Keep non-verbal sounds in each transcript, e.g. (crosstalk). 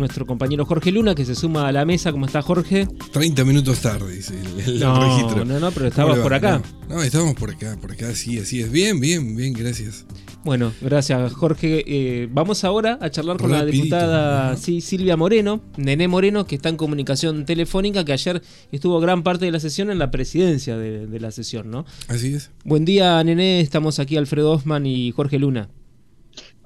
nuestro compañero Jorge Luna, que se suma a la mesa. ¿Cómo está Jorge? 30 minutos tarde, dice el, el no, registro. No, no, pero estabas por acá. No, no, estábamos por acá, por acá, sí, así es. Bien, bien, bien, gracias. Bueno, gracias Jorge. Eh, vamos ahora a charlar con la diputada sí, Silvia Moreno, Nené Moreno, que está en comunicación telefónica, que ayer estuvo gran parte de la sesión en la presidencia de, de la sesión, ¿no? Así es. Buen día, Nené. Estamos aquí Alfredo Osman y Jorge Luna.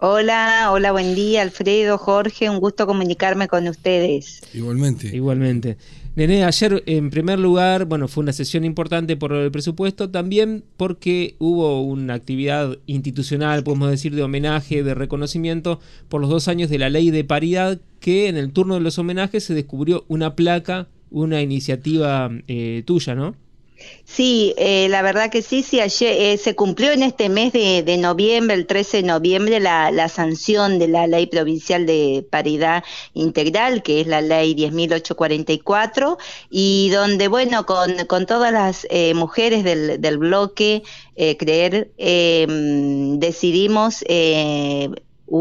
Hola, hola, buen día, Alfredo, Jorge, un gusto comunicarme con ustedes. Igualmente. Igualmente. Nene, ayer en primer lugar, bueno, fue una sesión importante por el presupuesto, también porque hubo una actividad institucional, podemos decir, de homenaje, de reconocimiento por los dos años de la ley de paridad, que en el turno de los homenajes se descubrió una placa, una iniciativa eh, tuya, ¿no? Sí, eh, la verdad que sí, sí, ayer eh, se cumplió en este mes de, noviembre, el 13 de noviembre, la, sanción de la Ley Provincial de Paridad Integral, que es la Ley 10.844, y donde, bueno, con, con todas las eh, mujeres del, del bloque, eh, creer, em, decidimos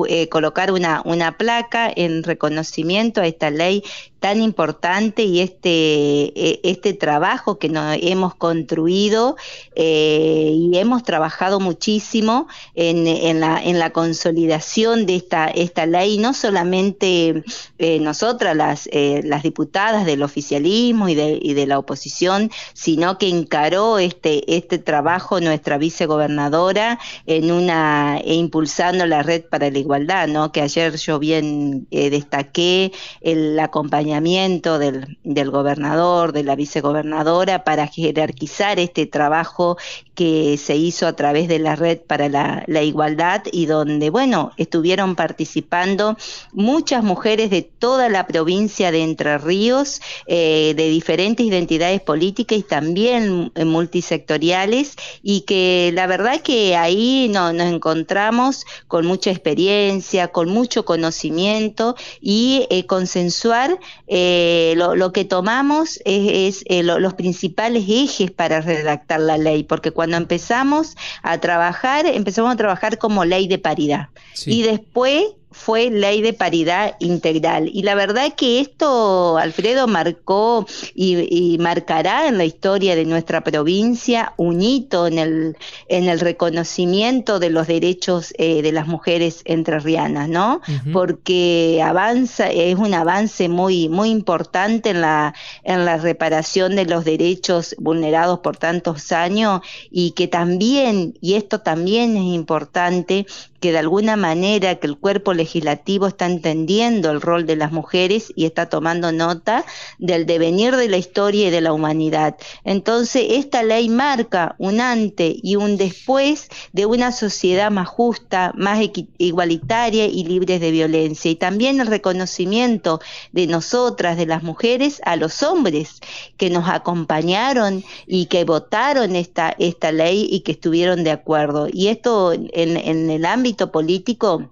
eh, colocar una, una placa en reconocimiento a esta ley tan importante y este, e, este trabajo que nos hemos construido eh, y hemos trabajado muchísimo en, en, la, en la consolidación de esta, esta ley, no solamente eh, nosotras, las, eh, las diputadas del oficialismo y de, y de la oposición, sino que encaró este, este trabajo nuestra vicegobernadora en una, e impulsando la red para la igualdad, ¿no? que ayer yo bien destaqué el acompañamiento del, gobernador, de la vicegobernadora, para jerarquizar este trabajo que se hizo a través de la red para la, igualdad y donde, bueno, estuvieron participando muchas mujeres de toda la provincia de Entre Ríos, eh, de diferentes identidades políticas y también multisectoriales y que la verdad que ahí no, nos encontramos con mucha experiencia, con mucho conocimiento y eh, consensuar eh, lo, lo, que tomamos es, es eh, lo, los principales ejes para redactar la ley, porque cuando empezamos a trabajar, empezamos a trabajar como ley de paridad. Sí. Y después fue ley de paridad integral. Y la verdad que esto, Alfredo, marcó y, y, marcará en la historia de nuestra provincia un hito en el, en el reconocimiento de los derechos eh, de las mujeres entrerrianas, ¿no? Uh -huh. Porque avanza, es un avance muy, muy importante en la, en la reparación de los derechos vulnerados por tantos años y que también, y esto también es importante, que de alguna manera que el cuerpo legislativo está entendiendo el rol de las mujeres y está tomando nota del devenir de la historia y de la humanidad. Entonces, esta ley marca un antes y un después de una sociedad más justa, más igualitaria y libre de violencia. Y también el reconocimiento de nosotras, de las mujeres, a los hombres que nos acompañaron y que votaron esta, esta ley y que estuvieron de acuerdo. Y esto en, en el ámbito político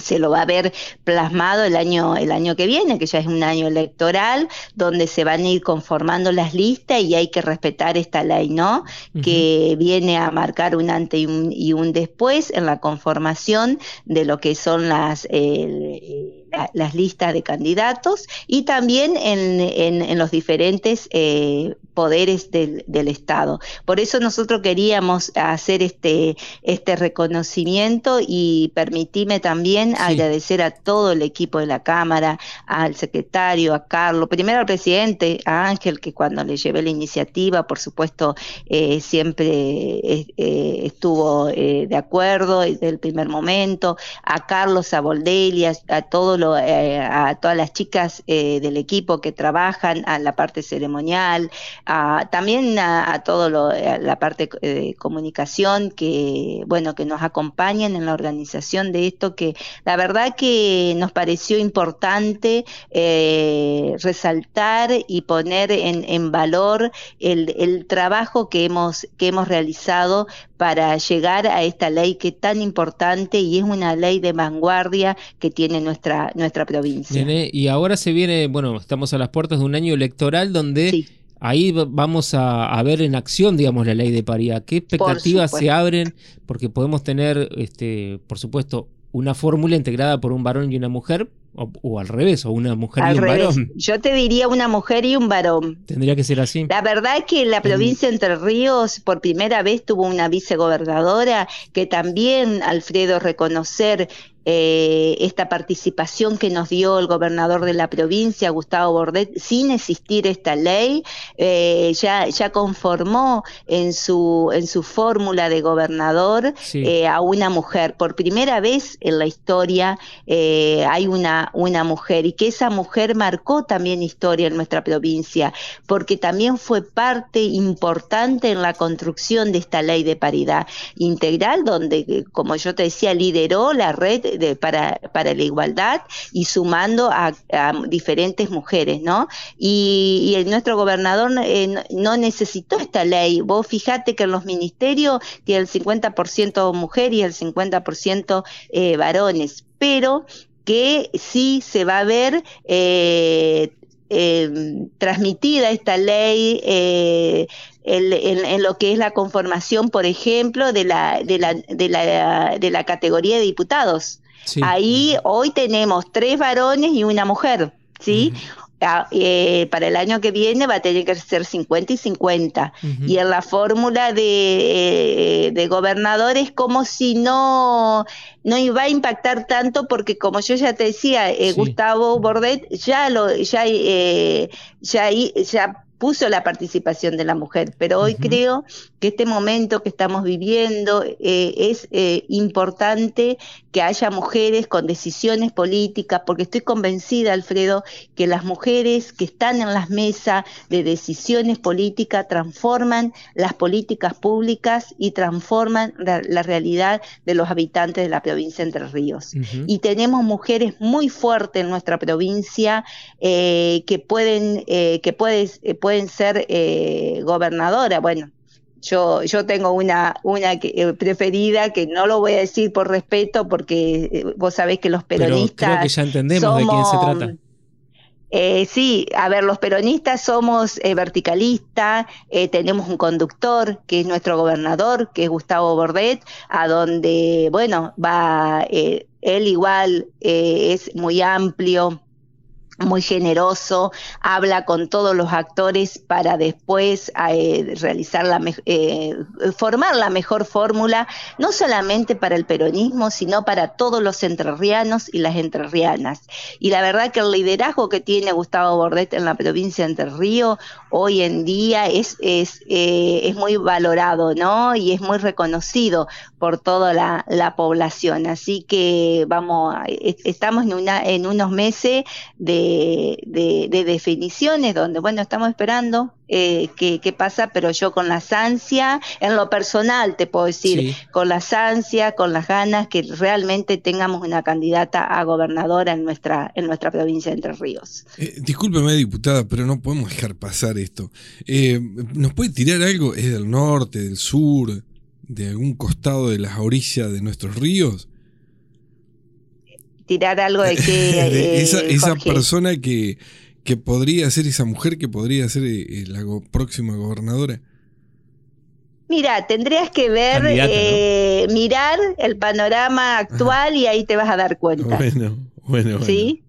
se lo va a ver plasmado el año el año que viene, que ya es un año electoral, donde se van a ir conformando las listas y hay que respetar esta ley, ¿no? Uh -huh. Que viene a marcar un antes y un, y un, después en la conformación de lo que son las las listas de candidatos y también en, en, en los diferentes eh, poderes del, del, Estado. Por eso nosotros queríamos hacer este, este reconocimiento y permitíme también sí. agradecer a todo el equipo de la Cámara, al secretario, a Carlos, primero al presidente, a Ángel, que cuando le llevé la iniciativa, por supuesto, eh, siempre eh, eh estuvo eh, de acuerdo desde el primer momento, a Carlos, a Boldelia, a, todo lo, eh, a todas las chicas del equipo que trabajan, a la parte ceremonial, a, también a, a todo lo, a la parte de comunicación que, bueno, que nos acompañan en la organización de esto, que la verdad que nos pareció importante eh, resaltar y poner en, en valor el, el, trabajo que hemos, que hemos realizado para llegar a esta ley que es tan importante y es una ley de vanguardia que tiene nuestra, nuestra provincia. Y ahora se viene, bueno, estamos a las puertas de un año electoral donde... Sí ahí vamos a, a, ver en acción, digamos, la ley de paridad. ¿Qué expectativas se abren? Porque podemos tener, este, por supuesto, una fórmula integrada por un varón y una mujer, O, al revés, o una mujer y un varón. Yo te diría una mujer y un varón. Tendría que ser así. La verdad es que la provincia de Entre Ríos por primera vez tuvo una vicegobernadora que también, Alfredo, reconocer eh, esta participación que nos dio el gobernador de la provincia, Gustavo Bordet, sin existir esta ley, eh, ya, ya conformó en su, en su fórmula de gobernador eh, a una mujer. Por primera vez en la historia hay una, una mujer y que esa mujer marcó también historia en nuestra provincia, porque también fue parte importante en la construcción de esta ley de paridad integral, donde, como yo te decía, lideró la red para, para la igualdad y sumando a, diferentes mujeres, ¿no? Y, nuestro gobernador eh, no necesitó esta ley. Vos fijate que en los ministerios tiene el 50% mujer y el 50% eh, varones, pero que sí se va a ver eh, transmitida esta ley en, lo que es la conformación, por ejemplo, de la, de la, de la, de la categoría de diputados. Ahí hoy tenemos tres varones y una mujer, ¿sí? Ah, eh, para el año que viene va a tener que ser 50 y 50. Y en la fórmula de, eh, de gobernadores como si no, no iba a impactar tanto porque como yo ya te decía, eh, Gustavo Bordet ya lo, ya, ya, ya puso la participación de la mujer, pero hoy creo que este momento que estamos viviendo eh, es eh, importante que haya mujeres con decisiones políticas, porque estoy convencida, Alfredo, que las mujeres que están en las mesas de decisiones políticas transforman las políticas públicas y transforman la, realidad de los habitantes de la provincia de Entre Ríos. Y tenemos mujeres muy fuertes en nuestra provincia eh, que pueden, que puedes, pueden ser gobernadora. Bueno, yo, yo tengo una, una eh, preferida que no lo voy a decir por respeto porque eh, vos sabés que los peronistas. Pero creo que ya entendemos de quién se trata. Eh, sí, a ver, los peronistas somos verticalistas, tenemos un conductor que es nuestro gobernador, que es Gustavo Bordet, a donde, bueno, va, él igual es muy amplio, muy generoso, habla con todos los actores para después eh, realizar la eh, formar la mejor fórmula, no solamente para el peronismo, sino para todos los entrerrianos y las entrerrianas. Y la verdad que el liderazgo que tiene Gustavo Bordet en la provincia de Entre Ríos hoy en día es, es, eh, es muy valorado, ¿no? Y es muy reconocido por toda la, la población. Así que vamos, estamos en, una, en unos meses de de, definiciones donde, bueno, estamos esperando eh, qué, pasa, pero yo con la ansia, en lo personal te puedo decir, con la ansia, con las ganas que realmente tengamos una candidata a gobernadora en nuestra, en nuestra provincia de Entre Ríos. Eh, discúlpeme, diputada, pero no podemos dejar pasar esto. Eh, ¿Nos puede tirar algo? ¿Es del norte, del sur, de algún costado de las orillas de nuestros ríos? tirar algo de que... (laughs) Eh, esa, persona que, que podría ser, esa mujer que podría ser eh, la próxima gobernadora. Mira, tendrías que ver, eh, mirar el panorama actual y ahí te vas a dar cuenta. Bueno, bueno. ¿Sí?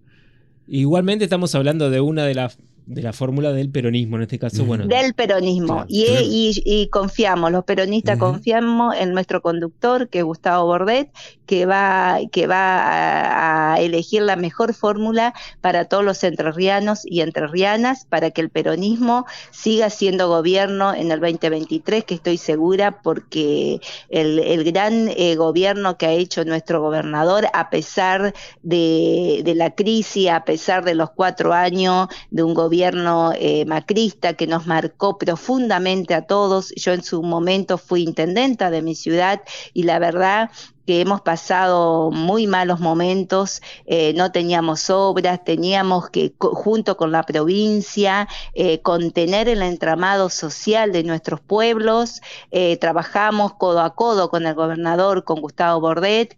Igualmente estamos hablando de una de las de la fórmula del peronismo, en este caso, bueno. Del peronismo. y, confiamos, los peronistas confiamos en nuestro conductor, que es Gustavo Bordet, que va, que va a, elegir la mejor fórmula para todos los entrerrianos y entrerrianas, para que el peronismo siga siendo gobierno en el 2023, que estoy segura, porque el, gran eh, gobierno que ha hecho nuestro gobernador, a pesar de, de la crisis, a pesar de los cuatro años de un gobierno gobierno eh, macrista que nos marcó profundamente a todos. Yo en su momento fui intendenta de mi ciudad y la verdad que hemos pasado muy malos momentos, eh, no teníamos obras, teníamos que, junto con la provincia, eh, contener el entramado social de nuestros pueblos, eh, trabajamos codo a codo con el gobernador, con Gustavo Bordet,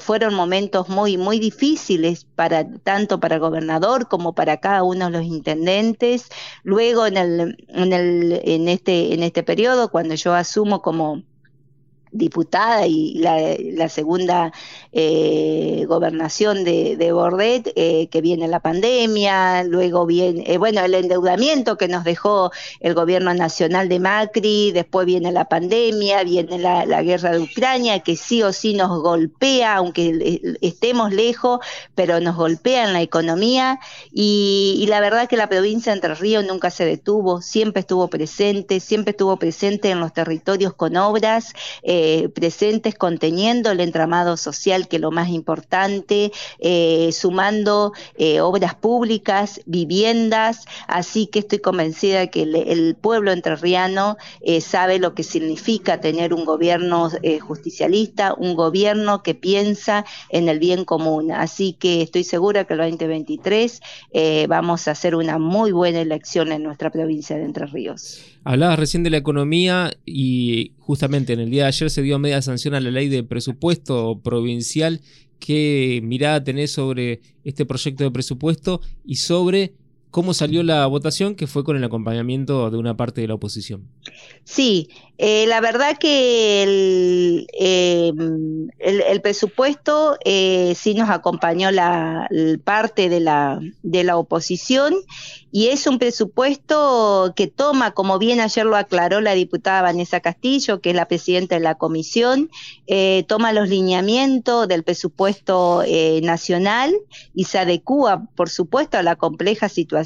fueron momentos muy, muy difíciles para, tanto para el gobernador como para cada uno de los intendentes. Luego en el, en el, en este, en este periodo, cuando yo asumo como diputada y la, segunda eh, gobernación de, Bordet, eh, que viene la pandemia, luego viene, eh, bueno, el endeudamiento que nos dejó el gobierno nacional de Macri, después viene la pandemia, viene la, guerra de Ucrania, que sí o sí nos golpea, aunque estemos lejos, pero nos golpea en la economía, y, y la verdad que la provincia de Entre Ríos nunca se detuvo, siempre estuvo presente, siempre estuvo presente en los territorios con obras, presentes conteniendo el entramado social, que lo más importante, eh, sumando eh, obras públicas, viviendas, así que estoy convencida que el, pueblo entrerriano sabe lo que significa tener un gobierno justicialista, un gobierno que piensa en el bien común. Así que estoy segura que el 2023 vamos a hacer una muy buena elección en nuestra provincia de Entre Ríos. Hablabas recién de la economía y justamente en el día de ayer se dio media sanción a la ley de presupuesto provincial. ¿Qué mirada tenés sobre este proyecto de presupuesto y sobre cómo salió la votación que fue con el acompañamiento de una parte de la oposición? Sí, eh, la verdad que el, em, el, presupuesto eh, sí nos acompañó la, parte de la, de la oposición y es un presupuesto que toma, como bien ayer lo aclaró la diputada Vanessa Castillo, que es la presidenta de la comisión, eh, toma los lineamientos del presupuesto eh, nacional y se adecúa, por supuesto, a la compleja situación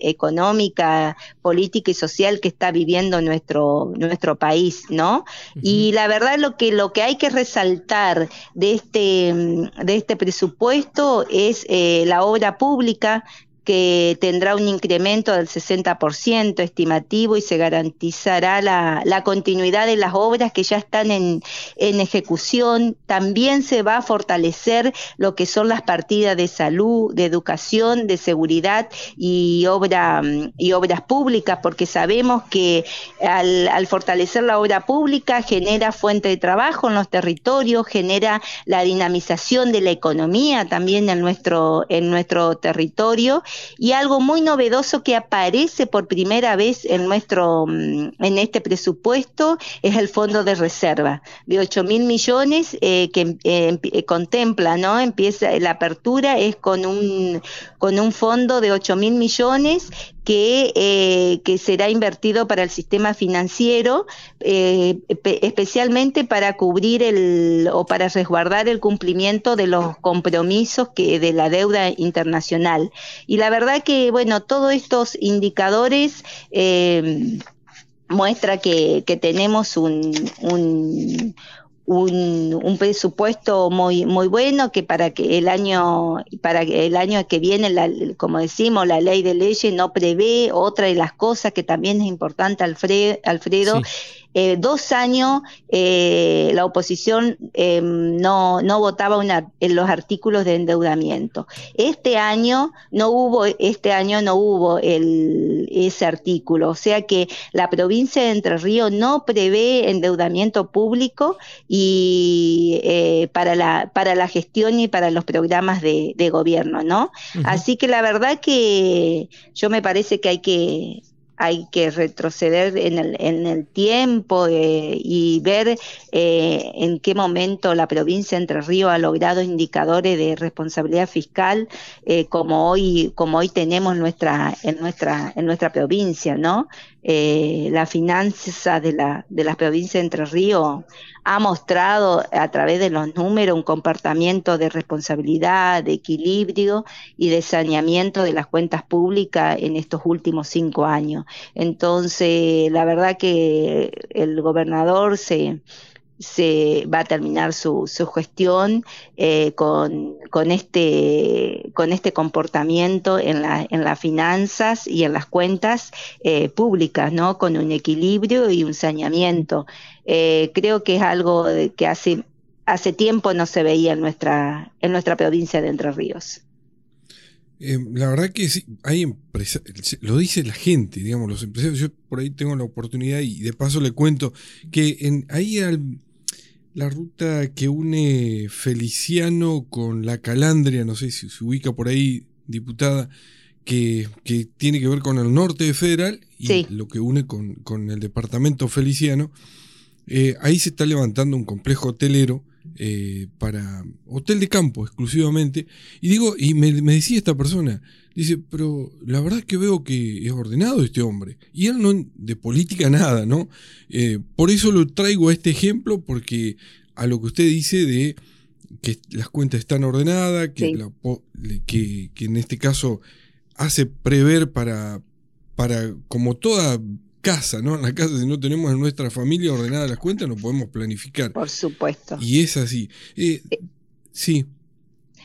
económica, política y social que está viviendo nuestro, nuestro país, ¿no? Y la verdad lo que, lo que hay que resaltar de este, de este presupuesto es eh, la obra pública que tendrá un incremento del 60% estimativo y se garantizará la, la, continuidad de las obras que ya están en, en, ejecución. También se va a fortalecer lo que son las partidas de salud, de educación, de seguridad y, obra, y obras públicas, porque sabemos que al, al fortalecer la obra pública genera fuente de trabajo en los territorios, genera la dinamización de la economía también en nuestro, en nuestro territorio y algo muy novedoso que aparece por primera vez en nuestro mm, en este presupuesto es el fondo de reserva de 8 mil millones eh, que eh, eh, contempla no empieza la apertura es con un con un fondo de 8 mil millones que, eh, que será invertido para el sistema financiero, eh, especialmente para cubrir el o para resguardar el cumplimiento de los compromisos que de la deuda internacional. Y la verdad que, bueno, todos estos indicadores eh, muestra que, que tenemos un, un un, un, presupuesto muy muy bueno que para que el año para el año que viene la, como decimos la ley de leyes no prevé otra de las cosas que también es importante Alfredo eh, dos años eh, la oposición eh, no, no votaba una, en los artículos de endeudamiento. Este año no hubo, este año no hubo el, ese artículo, o sea que la provincia de Entre Ríos no prevé endeudamiento público y eh, para la para la gestión y para los programas de, de gobierno, ¿no? Así que la verdad que yo me parece que hay que hay que retroceder en el, en el tiempo eh, y ver eh, en qué momento la provincia de Entre Ríos ha logrado indicadores de responsabilidad fiscal eh, como hoy como hoy tenemos nuestra en nuestra en nuestra provincia, ¿no? La finanza de la de la provincia de Entre Ríos ha mostrado a través de los números un comportamiento de responsabilidad, de equilibrio y de saneamiento de las cuentas públicas en estos últimos cinco años. Entonces, la verdad que el gobernador se se va a terminar su, su gestión eh, con, con, este, con este comportamiento en, la, en las finanzas y en las cuentas eh, públicas, ¿no? Con un equilibrio y un saneamiento. Eh, creo que es algo que hace, hace tiempo no se veía en nuestra, en nuestra provincia de Entre Ríos. la verdad que sí, hay empresas, lo dice la gente, digamos, los empresarios. Yo por ahí tengo la oportunidad y de paso le cuento que en, ahí al, la ruta que une Feliciano con la Calandria, no sé si se ubica por ahí, diputada, que, que tiene que ver con el norte de Federal y lo que une con, con, el departamento Feliciano. eh, ahí se está levantando un complejo hotelero eh, para hotel de campo exclusivamente. Y digo, y me, decía esta persona, dice, pero la verdad es que veo que es ordenado este hombre. Y él no de política nada, ¿no? Eh, por eso lo traigo a este ejemplo, porque a lo que usted dice de que las cuentas están ordenadas, que, que, que en este caso hace prever para, para como toda casa, ¿no? En la casa, si no tenemos en nuestra familia ordenada las cuentas, no podemos planificar. Por supuesto. Y es así. Eh, eh, sí.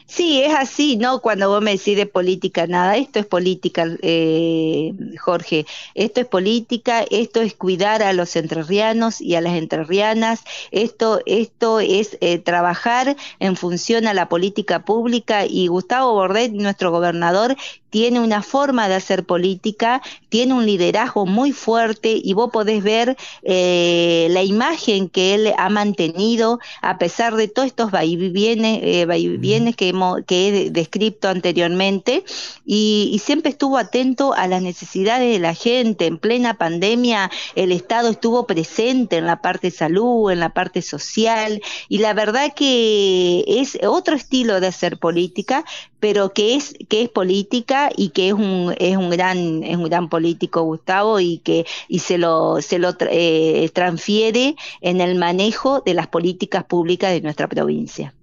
Sí, es así, ¿no? Cuando vos me decís de política, nada, esto es política, eh, Jorge, esto es política, esto es cuidar a los entrerrianos y a las entrerrianas, esto, esto es eh, trabajar en función a la política pública y Gustavo Bordet, nuestro gobernador, tiene una forma de hacer política, tiene un liderazgo muy fuerte y vos podés ver eh, la imagen que él ha mantenido a pesar de todos estos vaivienes, eh, que, hemos, que he descrito anteriormente y, siempre estuvo atento a las necesidades de la gente. En plena pandemia el Estado estuvo presente en la parte de salud, en la parte social y la verdad que es otro estilo de hacer política pero que es que es política y que es un es un gran es un gran político Gustavo y que y se lo se lo eh, transfiere en el manejo de las políticas públicas de nuestra provincia.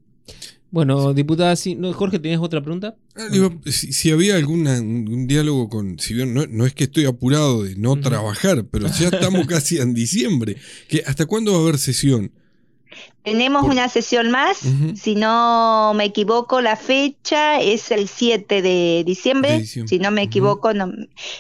Bueno, diputada, Jorge, ¿tenías otra pregunta? Ah, si, había algún diálogo con, si bien no, es que estoy apurado de no trabajar, pero ya estamos casi en diciembre, que ¿hasta cuándo va a haber sesión? Tenemos una sesión más, si no me equivoco, la fecha es el 7 de diciembre, si no me equivoco,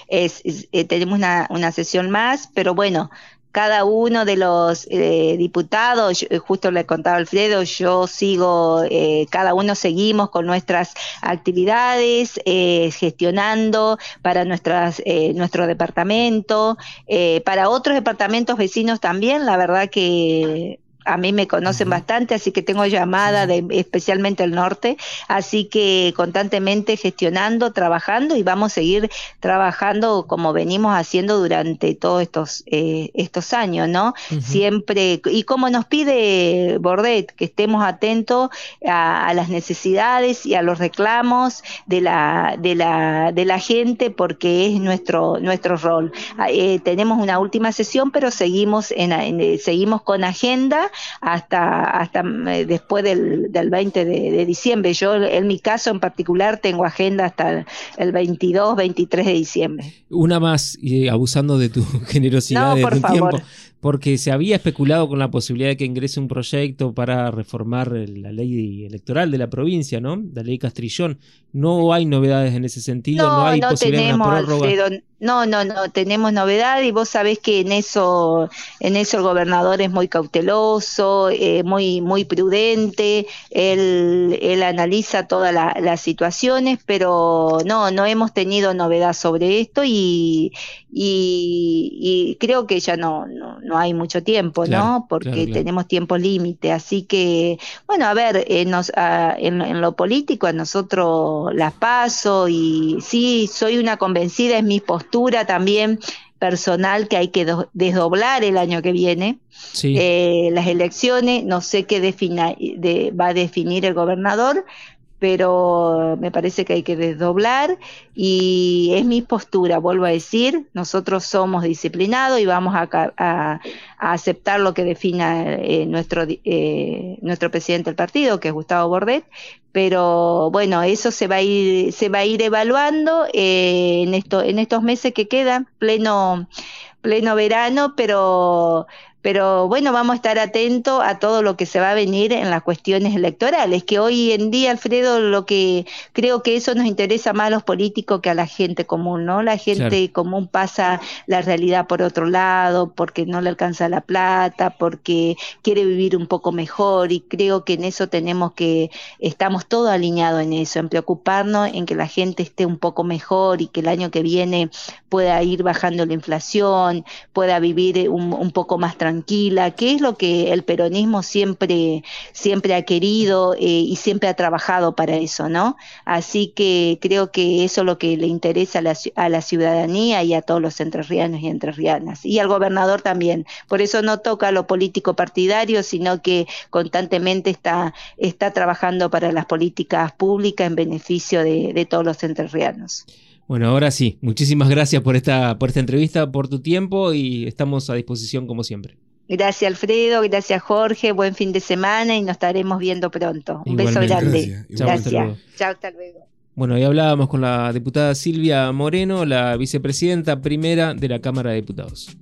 es, eh, tenemos una, una, sesión más, pero bueno, cada uno de los eh, diputados, eh, justo le contaba Alfredo, yo sigo, cada uno seguimos con nuestras actividades, gestionando para nuestras, nuestro departamento, para otros departamentos vecinos también, la verdad que a mí me conocen bastante, así que tengo llamada de especialmente el norte, así que constantemente gestionando, trabajando y vamos a seguir trabajando como venimos haciendo durante todos estos eh, estos años, ¿no? Siempre y como nos pide Bordet que estemos atentos a, las necesidades y a los reclamos de la de la de la gente porque es nuestro nuestro rol. Ah, eh, tenemos una última sesión, pero seguimos en seguimos con agenda hasta, hasta eh, después del, del 20 de, diciembre. Yo, en mi caso en particular, tengo agenda hasta el 22, 23 de diciembre. Una más, y abusando de tu (laughs) generosidad, de tu tiempo porque se había especulado con la posibilidad de que ingrese un proyecto para reformar la ley electoral de la provincia, ¿no? La ley Castrillón. No hay novedades en ese sentido, no, hay posibilidad de prórroga. no, no, no, tenemos novedad y vos sabés que en eso, en eso el gobernador es muy cauteloso, eh, muy, muy prudente, él, él analiza todas las situaciones, pero no, no hemos tenido novedad sobre esto y, y, creo que ya no, no, hay mucho tiempo, ¿no? Porque tenemos tiempo límite. Así que, bueno, a ver, en, en, lo político a nosotros las paso y sí, soy una convencida, es mi postura también personal que hay que desdoblar el año que viene. Eh, las elecciones, no sé qué defina, de, va a definir el gobernador, pero me parece que hay que desdoblar y es mi postura, vuelvo a decir, nosotros somos disciplinados y vamos a, aceptar lo que defina eh, nuestro, eh, nuestro presidente del partido, que es Gustavo Bordet, pero bueno, eso se va a ir, se va a ir evaluando eh, en, esto, en estos meses que quedan, pleno, pleno verano, pero pero bueno, vamos a estar atentos a todo lo que se va a venir en las cuestiones electorales, que hoy en día, Alfredo, lo que creo que eso nos interesa más a los políticos que a la gente común, ¿no? La gente común pasa la realidad por otro lado, porque no le alcanza la plata, porque quiere vivir un poco mejor y creo que en eso tenemos que, estamos todos alineados en eso, en preocuparnos en que la gente esté un poco mejor y que el año que viene pueda ir bajando la inflación, pueda vivir un, un poco más tranquilo tranquila, que es lo que el peronismo siempre, siempre ha querido eh, y siempre ha trabajado para eso, ¿no? Así que creo que eso es lo que le interesa a la, a la ciudadanía y a todos los entrerrianos y entrerrianas, y al gobernador también. Por eso no toca lo político partidario, sino que constantemente está, está trabajando para las políticas públicas en beneficio de, de todos los entrerrianos. Bueno, ahora sí, muchísimas gracias por esta, por esta entrevista, por tu tiempo y estamos a disposición como siempre. Gracias Alfredo, gracias Jorge, buen fin de semana y nos estaremos viendo pronto. Un beso grande. Gracias. Chao, hasta luego. Bueno, y hablábamos con la diputada Silvia Moreno, la vicepresidenta primera de la Cámara de Diputados.